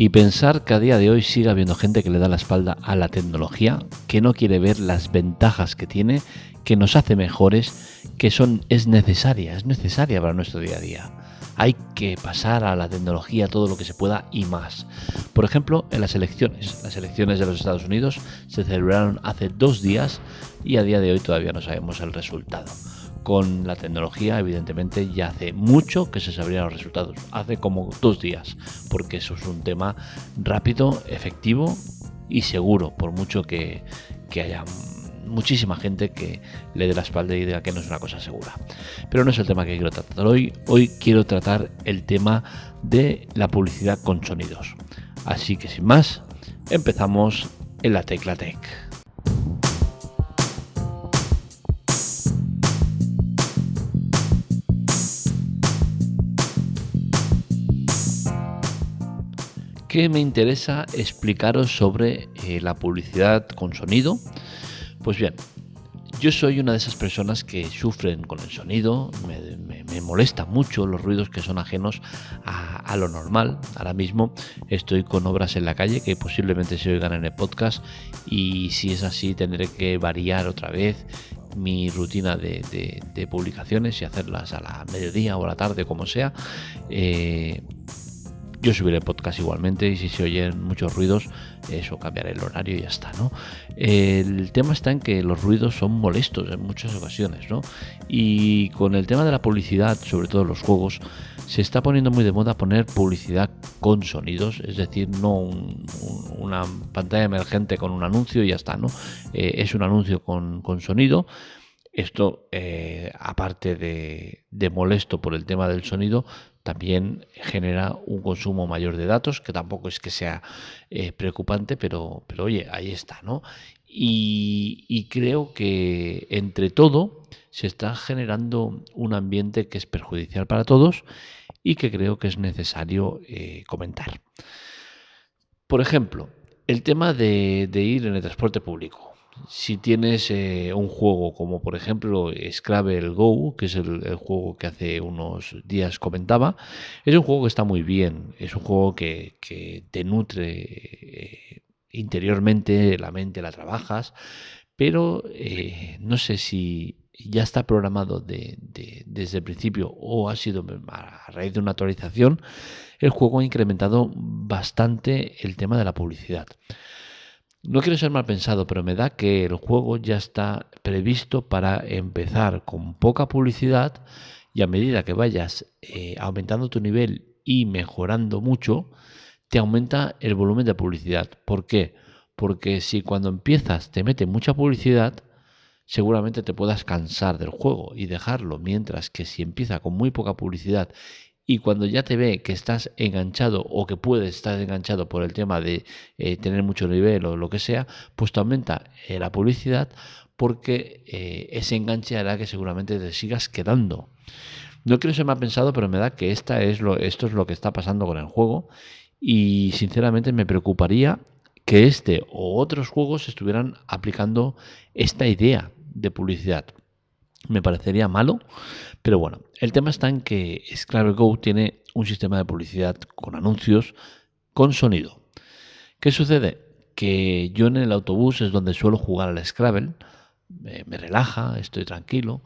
Y pensar que a día de hoy sigue habiendo gente que le da la espalda a la tecnología, que no quiere ver las ventajas que tiene, que nos hace mejores, que son es necesaria, es necesaria para nuestro día a día. Hay que pasar a la tecnología todo lo que se pueda y más. Por ejemplo, en las elecciones. Las elecciones de los Estados Unidos se celebraron hace dos días y a día de hoy todavía no sabemos el resultado con la tecnología, evidentemente ya hace mucho que se sabrían los resultados, hace como dos días, porque eso es un tema rápido, efectivo y seguro, por mucho que, haya muchísima gente que le dé la espalda y diga que no es una cosa segura. Pero no es el tema que quiero tratar hoy. Hoy quiero tratar el tema de la publicidad con sonidos. Así que sin más, empezamos en la Tecla Tech. ¿Qué me interesa explicaros sobre eh, la publicidad con sonido? Pues bien, yo soy una de esas personas que sufren con el sonido, me, molesta mucho los ruidos que son ajenos a, lo normal. Ahora mismo estoy con obras en la calle que posiblemente se oigan en el podcast y si es así tendré que variar otra vez mi rutina de, publicaciones y hacerlas a la mediodía o a la tarde, como sea. Eh, yo subiré podcast igualmente y si se oyen muchos ruidos, eso cambiaré el horario y ya está, ¿no? El tema está en que los ruidos son molestos en muchas ocasiones, ¿no? Y con el tema de la publicidad, sobre todo en los juegos, se está poniendo muy de moda poner publicidad con sonidos, es decir, no una pantalla emergente con un anuncio y ya está, ¿no? Eh, es un anuncio con, con sonido esto, eh, aparte de, molesto por el tema del sonido, también genera un consumo mayor de datos, que tampoco es que sea eh, preocupante, pero, pero oye, ahí está, ¿no? Y, creo que entre todo se está generando un ambiente que es perjudicial para todos y que creo que es necesario eh, comentar. Por ejemplo, el tema de ir en el transporte público si tienes eh, un juego como por ejemplo Scrabble Go, que es el, juego que hace unos días comentaba, es un juego que está muy bien, es un juego que, te nutre eh, interiormente, la mente la trabajas, pero eh, no sé si ya está programado desde el principio o ha sido a raíz de una actualización, el juego ha incrementado bastante el tema de la publicidad. No quiero ser mal pensado, pero me da que el juego ya está previsto para empezar con poca publicidad y a medida que vayas eh, aumentando tu nivel y mejorando mucho, te aumenta el volumen de publicidad. ¿Por qué? Porque si cuando empiezas te mete mucha publicidad, seguramente te puedas cansar del juego y dejarlo, mientras que si empieza con muy poca publicidad y cuando ya te ve que estás enganchado o que puedes estar enganchado por el tema de eh, tener mucho nivel o lo que sea, pues te aumenta eh, la publicidad porque eh, ese enganche hará que seguramente te sigas quedando. No quiero ser mal pensado, pero me da que esta es esto es lo que está pasando con el juego y sinceramente me preocuparía que este o otros juegos estuvieran aplicando esta idea de publicidad me parecería malo, pero bueno, el tema está en que Scrabble Go tiene un sistema de publicidad con anuncios con sonido. ¿Qué sucede? Que yo en el autobús es donde suelo jugar al Scrabble, me, relaja, estoy tranquilo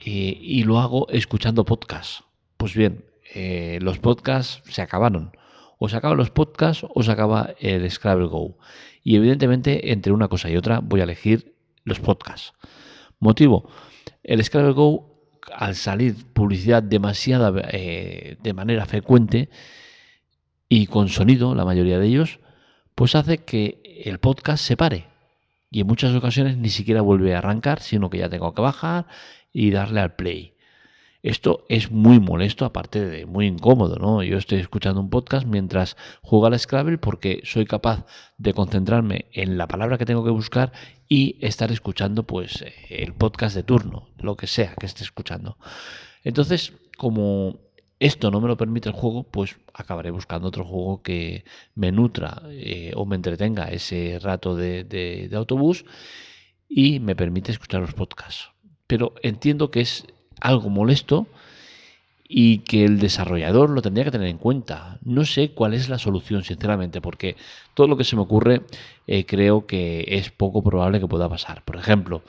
y, lo hago escuchando podcasts. Pues bien, eh, los podcasts se acabaron. O se acaban los podcasts o se acaba el Scrabble Go. Y evidentemente entre una cosa y otra voy a elegir los podcasts. Motivo, el Scrabble Go, al salir publicidad demasiada eh, de manera frecuente y con sonido, la mayoría de ellos, pues hace que el podcast se pare. Y en muchas ocasiones ni siquiera vuelve a arrancar, sino que ya tengo que bajar y darle al play. Esto es muy molesto, aparte de muy incómodo, ¿no? Yo estoy escuchando un podcast mientras juego al Scrabble porque soy capaz de concentrarme en la palabra que tengo que buscar y estar escuchando pues el podcast de turno, lo que sea que esté escuchando. Entonces, como esto no me lo permite el juego, pues acabaré buscando otro juego que me nutra eh, o me entretenga ese rato de autobús y me permite escuchar los podcasts. Pero entiendo que es algo molesto y que el desarrollador lo tendría que tener en cuenta. No sé cuál es la solución, sinceramente, porque todo lo que se me ocurre eh, creo que es poco probable que pueda pasar. Por ejemplo,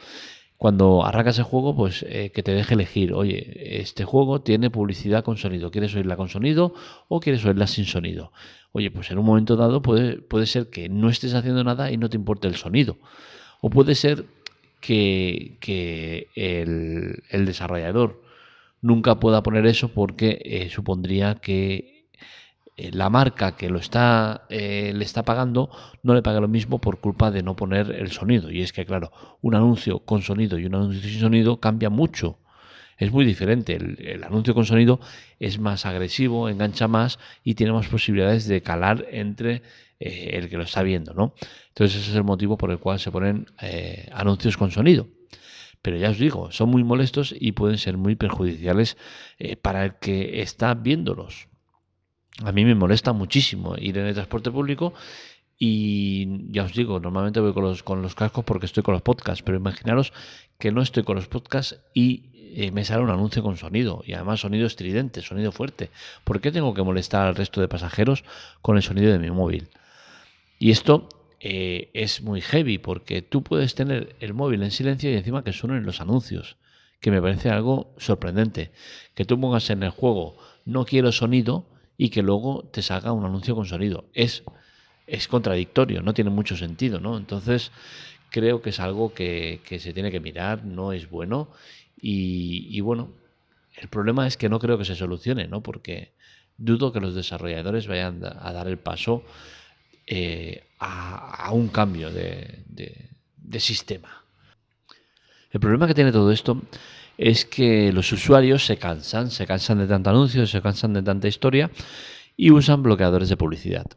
cuando arrancas el juego, pues eh, que te deje elegir, oye, este juego tiene publicidad con sonido, ¿quieres oírla con sonido o quieres oírla sin sonido? Oye, pues en un momento dado puede, puede ser que no estés haciendo nada y no te importe el sonido. O puede ser que, el, desarrollador nunca pueda poner eso porque eh, supondría que eh, la marca que lo está eh, le está pagando no le paga lo mismo por culpa de no poner el sonido. Y es que claro un anuncio con sonido y un anuncio sin sonido cambia mucho. Es muy diferente. El, anuncio con sonido es más agresivo engancha más y tiene más posibilidades de calar entre eh, el que lo está viendo no entonces ese es el motivo por el cual se ponen anuncios con sonido pero ya os digo, son muy molestos y pueden ser muy perjudiciales para el que está viéndolos. A mí me molesta muchísimo ir en el transporte público y ya os digo, normalmente voy con los, con los cascos porque estoy con los podcasts, pero imaginaros que no estoy con los podcasts y eh, me sale un anuncio con sonido y además sonido estridente, sonido fuerte. ¿Por qué tengo que molestar al resto de pasajeros con el sonido de mi móvil? Y esto eh, es muy heavy porque tú puedes tener el móvil en silencio y encima que suenen los anuncios, que me parece algo sorprendente. Que tú pongas en el juego no quiero sonido y que luego te salga un anuncio con sonido. Es, es contradictorio, no tiene mucho sentido, ¿no? Entonces, creo que es algo que, se tiene que mirar, no es bueno. Y, bueno, el problema es que no creo que se solucione, ¿no? Porque dudo que los desarrolladores vayan a dar el paso eh, a, un cambio de, de sistema. El problema que tiene todo esto es que los usuarios se cansan, se cansan de tanto anuncio, se cansan de tanta historia y usan bloqueadores de publicidad.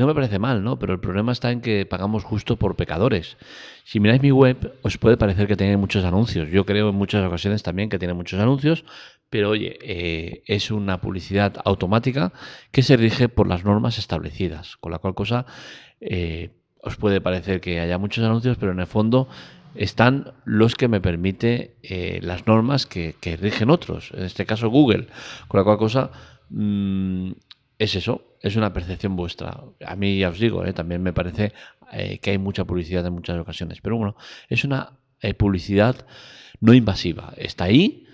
No me parece mal, ¿no? Pero el problema está en que pagamos justo por pecadores. Si miráis mi web, os puede parecer que tiene muchos anuncios. Yo creo en muchas ocasiones también que tiene muchos anuncios, pero oye, eh, es una publicidad automática que se rige por las normas establecidas. Con la cual cosa eh, os puede parecer que haya muchos anuncios, pero en el fondo están los que me permite eh, las normas que, rigen otros, en este caso Google. Con la cual cosa mm, es eso, es una percepción vuestra. A mí ya os digo, eh, también me parece eh, que hay mucha publicidad en muchas ocasiones, pero bueno, es una publicidad no invasiva. Está ahí,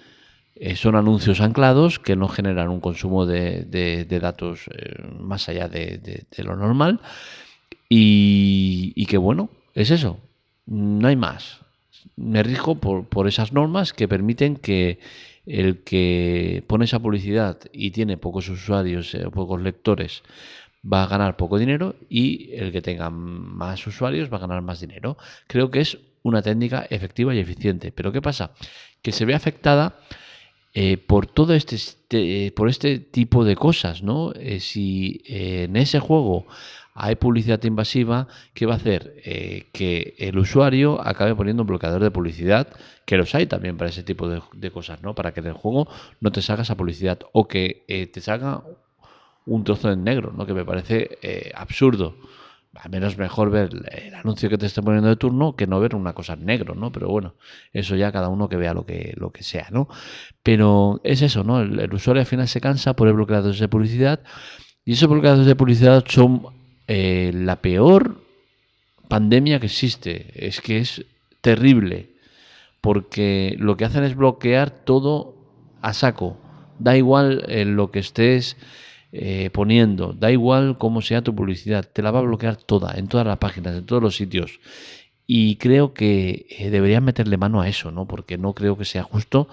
son anuncios anclados que no generan un consumo de, datos más allá de, lo normal y que bueno, es eso, no hay más. Me rijo por, esas normas que permiten que el que pone esa publicidad y tiene pocos usuarios, o eh, pocos lectores, va a ganar poco dinero y el que tenga más usuarios va a ganar más dinero. Creo que es una técnica efectiva y eficiente. Pero ¿qué pasa? Que se ve afectada eh, por todo este, este, por este tipo de cosas, ¿no? Eh, si en ese juego hay publicidad invasiva, ¿qué va a hacer? Eh, que el usuario acabe poniendo un bloqueador de publicidad, que los hay también para ese tipo de, cosas, ¿no? Para que en el juego no te salga esa publicidad o que eh, te salga un trozo en negro, ¿no? Que me parece eh, absurdo. Al menos mejor ver el anuncio que te esté poniendo de turno que no ver una cosa en negro, ¿no? Pero bueno, eso ya cada uno que vea lo que, lo que sea, ¿no? Pero es eso, ¿no? El, usuario al final se cansa por el bloqueadores de publicidad y esos bloqueadores de publicidad son eh, la peor pandemia que existe. Es que es terrible, porque lo que hacen es bloquear todo a saco. Da igual eh, lo que estés eh, poniendo, da igual cómo sea tu publicidad, te la va a bloquear toda, en todas las páginas, en todos los sitios. Y creo que deberían meterle mano a eso, ¿no? Porque no creo que sea justo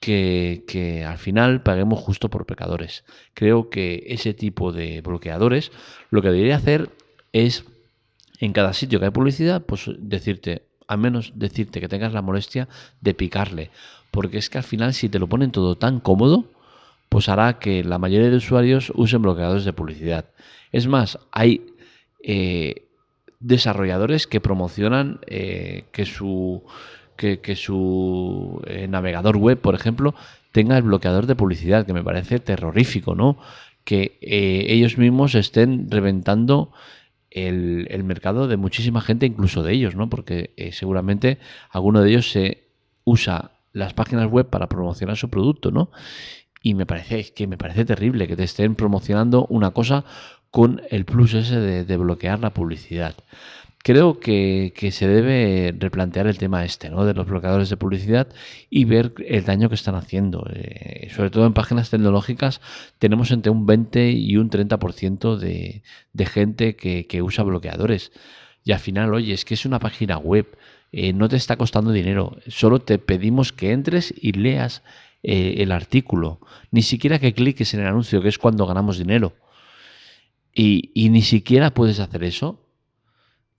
que, al final paguemos justo por pecadores. Creo que ese tipo de bloqueadores lo que debería hacer es en cada sitio que hay publicidad, pues decirte, al menos decirte que tengas la molestia de picarle. Porque es que al final si te lo ponen todo tan cómodo, pues hará que la mayoría de usuarios usen bloqueadores de publicidad. Es más, hay eh, desarrolladores que promocionan eh, que su que, su eh, navegador web, por ejemplo, tenga el bloqueador de publicidad, que me parece terrorífico, ¿no? Que eh, ellos mismos estén reventando el, mercado de muchísima gente, incluso de ellos, ¿no? Porque eh, seguramente alguno de ellos se usa las páginas web para promocionar su producto, ¿no? Y me parece que me parece terrible que te estén promocionando una cosa con el plus ese de, bloquear la publicidad. Creo que, se debe replantear el tema este, ¿no? De los bloqueadores de publicidad y ver el daño que están haciendo. Eh, sobre todo en páginas tecnológicas tenemos entre un 20 y un 30% de, de gente que, usa bloqueadores. Y al final, oye, es que es una página web, eh, no te está costando dinero, solo te pedimos que entres y leas eh, el artículo, ni siquiera que cliques en el anuncio, que es cuando ganamos dinero. Y, y ni siquiera puedes hacer eso.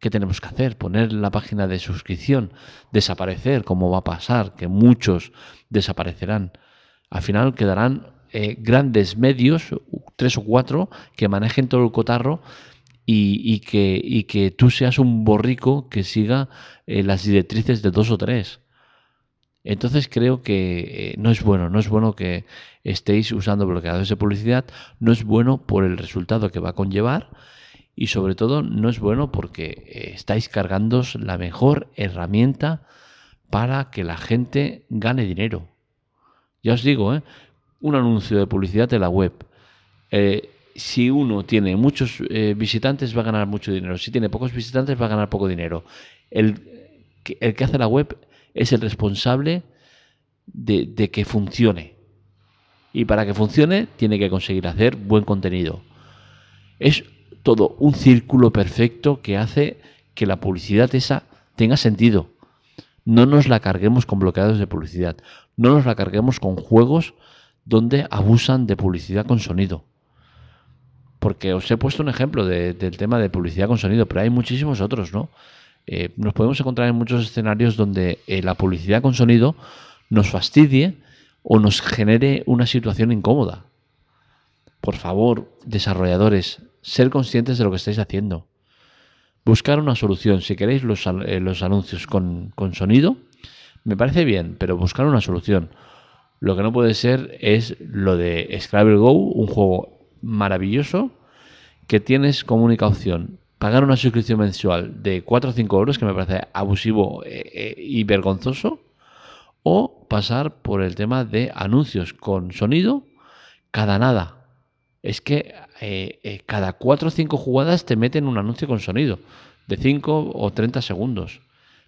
¿Qué tenemos que hacer? Poner la página de suscripción, desaparecer, como va a pasar, que muchos desaparecerán. Al final quedarán eh, grandes medios, tres o cuatro, que manejen todo el cotarro y, que, tú seas un borrico que siga eh, las directrices de dos o tres. Entonces creo que eh, no es bueno, no es bueno que estéis usando bloqueadores de publicidad, no es bueno por el resultado que va a conllevar y sobre todo no es bueno porque eh, estáis cargando la mejor herramienta para que la gente gane dinero. Ya os digo, ¿eh? un anuncio de publicidad en la web. Eh, si uno tiene muchos visitantes va a ganar mucho dinero. Si tiene pocos visitantes va a ganar poco dinero. El, que hace la web es el responsable de, que funcione. Y para que funcione tiene que conseguir hacer buen contenido. Es todo un círculo perfecto que hace que la publicidad esa tenga sentido. No nos la carguemos con bloqueados de publicidad. No nos la carguemos con juegos donde abusan de publicidad con sonido. Porque os he puesto un ejemplo del tema de publicidad con sonido, pero hay muchísimos otros, ¿no? Eh, nos podemos encontrar en muchos escenarios donde eh, la publicidad con sonido nos fastidie o nos genere una situación incómoda. Por favor, desarrolladores, ser conscientes de lo que estáis haciendo. Buscar una solución. Si queréis los, eh, los anuncios con, con sonido, me parece bien, pero buscar una solución. Lo que no puede ser es lo de Scrabble Go, un juego maravilloso que tienes como única opción pagar una suscripción mensual de 4 o 5 euros, que me parece abusivo eh, eh, y vergonzoso, o pasar por el tema de anuncios con sonido cada nada. Es que eh, cada 4 o 5 jugadas te meten un anuncio con sonido de 5 o 30 segundos.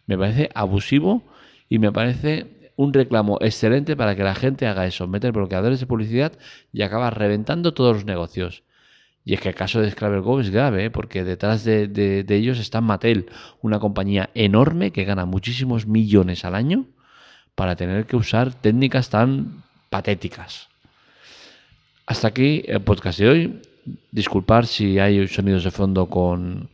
Me parece abusivo y me parece un reclamo excelente para que la gente haga eso, meter bloqueadores de publicidad y acaba reventando todos los negocios. Y es que el caso de Scrabble Go es grave, ¿eh? porque detrás de, ellos está Mattel, una compañía enorme que gana muchísimos millones al año para tener que usar técnicas tan patéticas. Hasta aquí el podcast de hoy. Disculpar si hay sonidos de fondo con,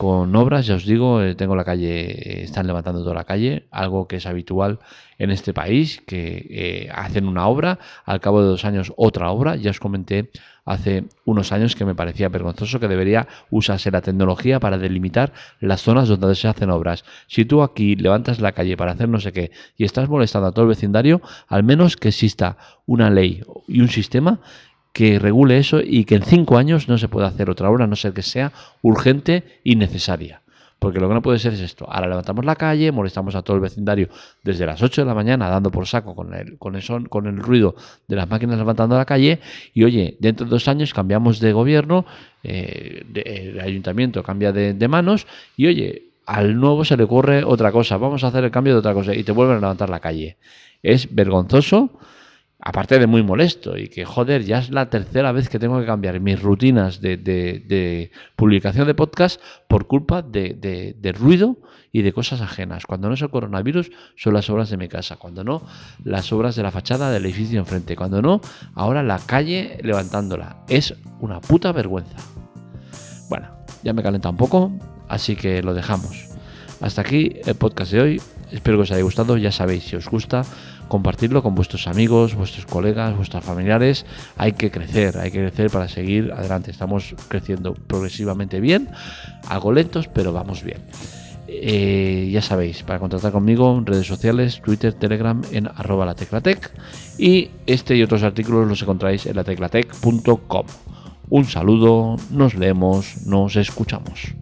con obras, ya os digo, eh, tengo la calle, están levantando toda la calle, algo que es habitual en este país, que eh, hacen una obra, al cabo de dos años otra obra, ya os comenté hace unos años que me parecía vergonzoso que debería usarse la tecnología para delimitar las zonas donde se hacen obras. Si tú aquí levantas la calle para hacer no sé qué y estás molestando a todo el vecindario, al menos que exista una ley y un sistema que regule eso y que en cinco años no se pueda hacer otra obra, no ser que sea urgente y necesaria. Porque lo que no puede ser es esto. Ahora levantamos la calle, molestamos a todo el vecindario desde las 8 de la mañana dando por saco con el, con el, son, con el ruido de las máquinas levantando la calle. Y oye, dentro de dos años cambiamos de gobierno, eh, el ayuntamiento cambia de, de manos y oye, al nuevo se le ocurre otra cosa. Vamos a hacer el cambio de otra cosa y te vuelven a levantar la calle. Es vergonzoso aparte de muy molesto y que joder, ya es la tercera vez que tengo que cambiar mis rutinas de, publicación de podcast por culpa de, ruido y de cosas ajenas. Cuando no es el coronavirus, son las obras de mi casa. Cuando no, las obras de la fachada del edificio enfrente. Cuando no, ahora la calle levantándola. Es una puta vergüenza. Bueno, ya me calenta un poco, así que lo dejamos. Hasta aquí el podcast de hoy. Espero que os haya gustado. Ya sabéis, si os gusta, compartirlo con vuestros amigos, vuestros colegas, vuestros familiares. Hay que crecer, hay que crecer para seguir adelante. Estamos creciendo progresivamente bien, algo lentos, pero vamos bien. Eh, ya sabéis, para contactar conmigo en redes sociales, Twitter, Telegram, en arroba la teclatec. Y este y otros artículos los encontráis en lateclatec.com. Un saludo, nos leemos, nos escuchamos.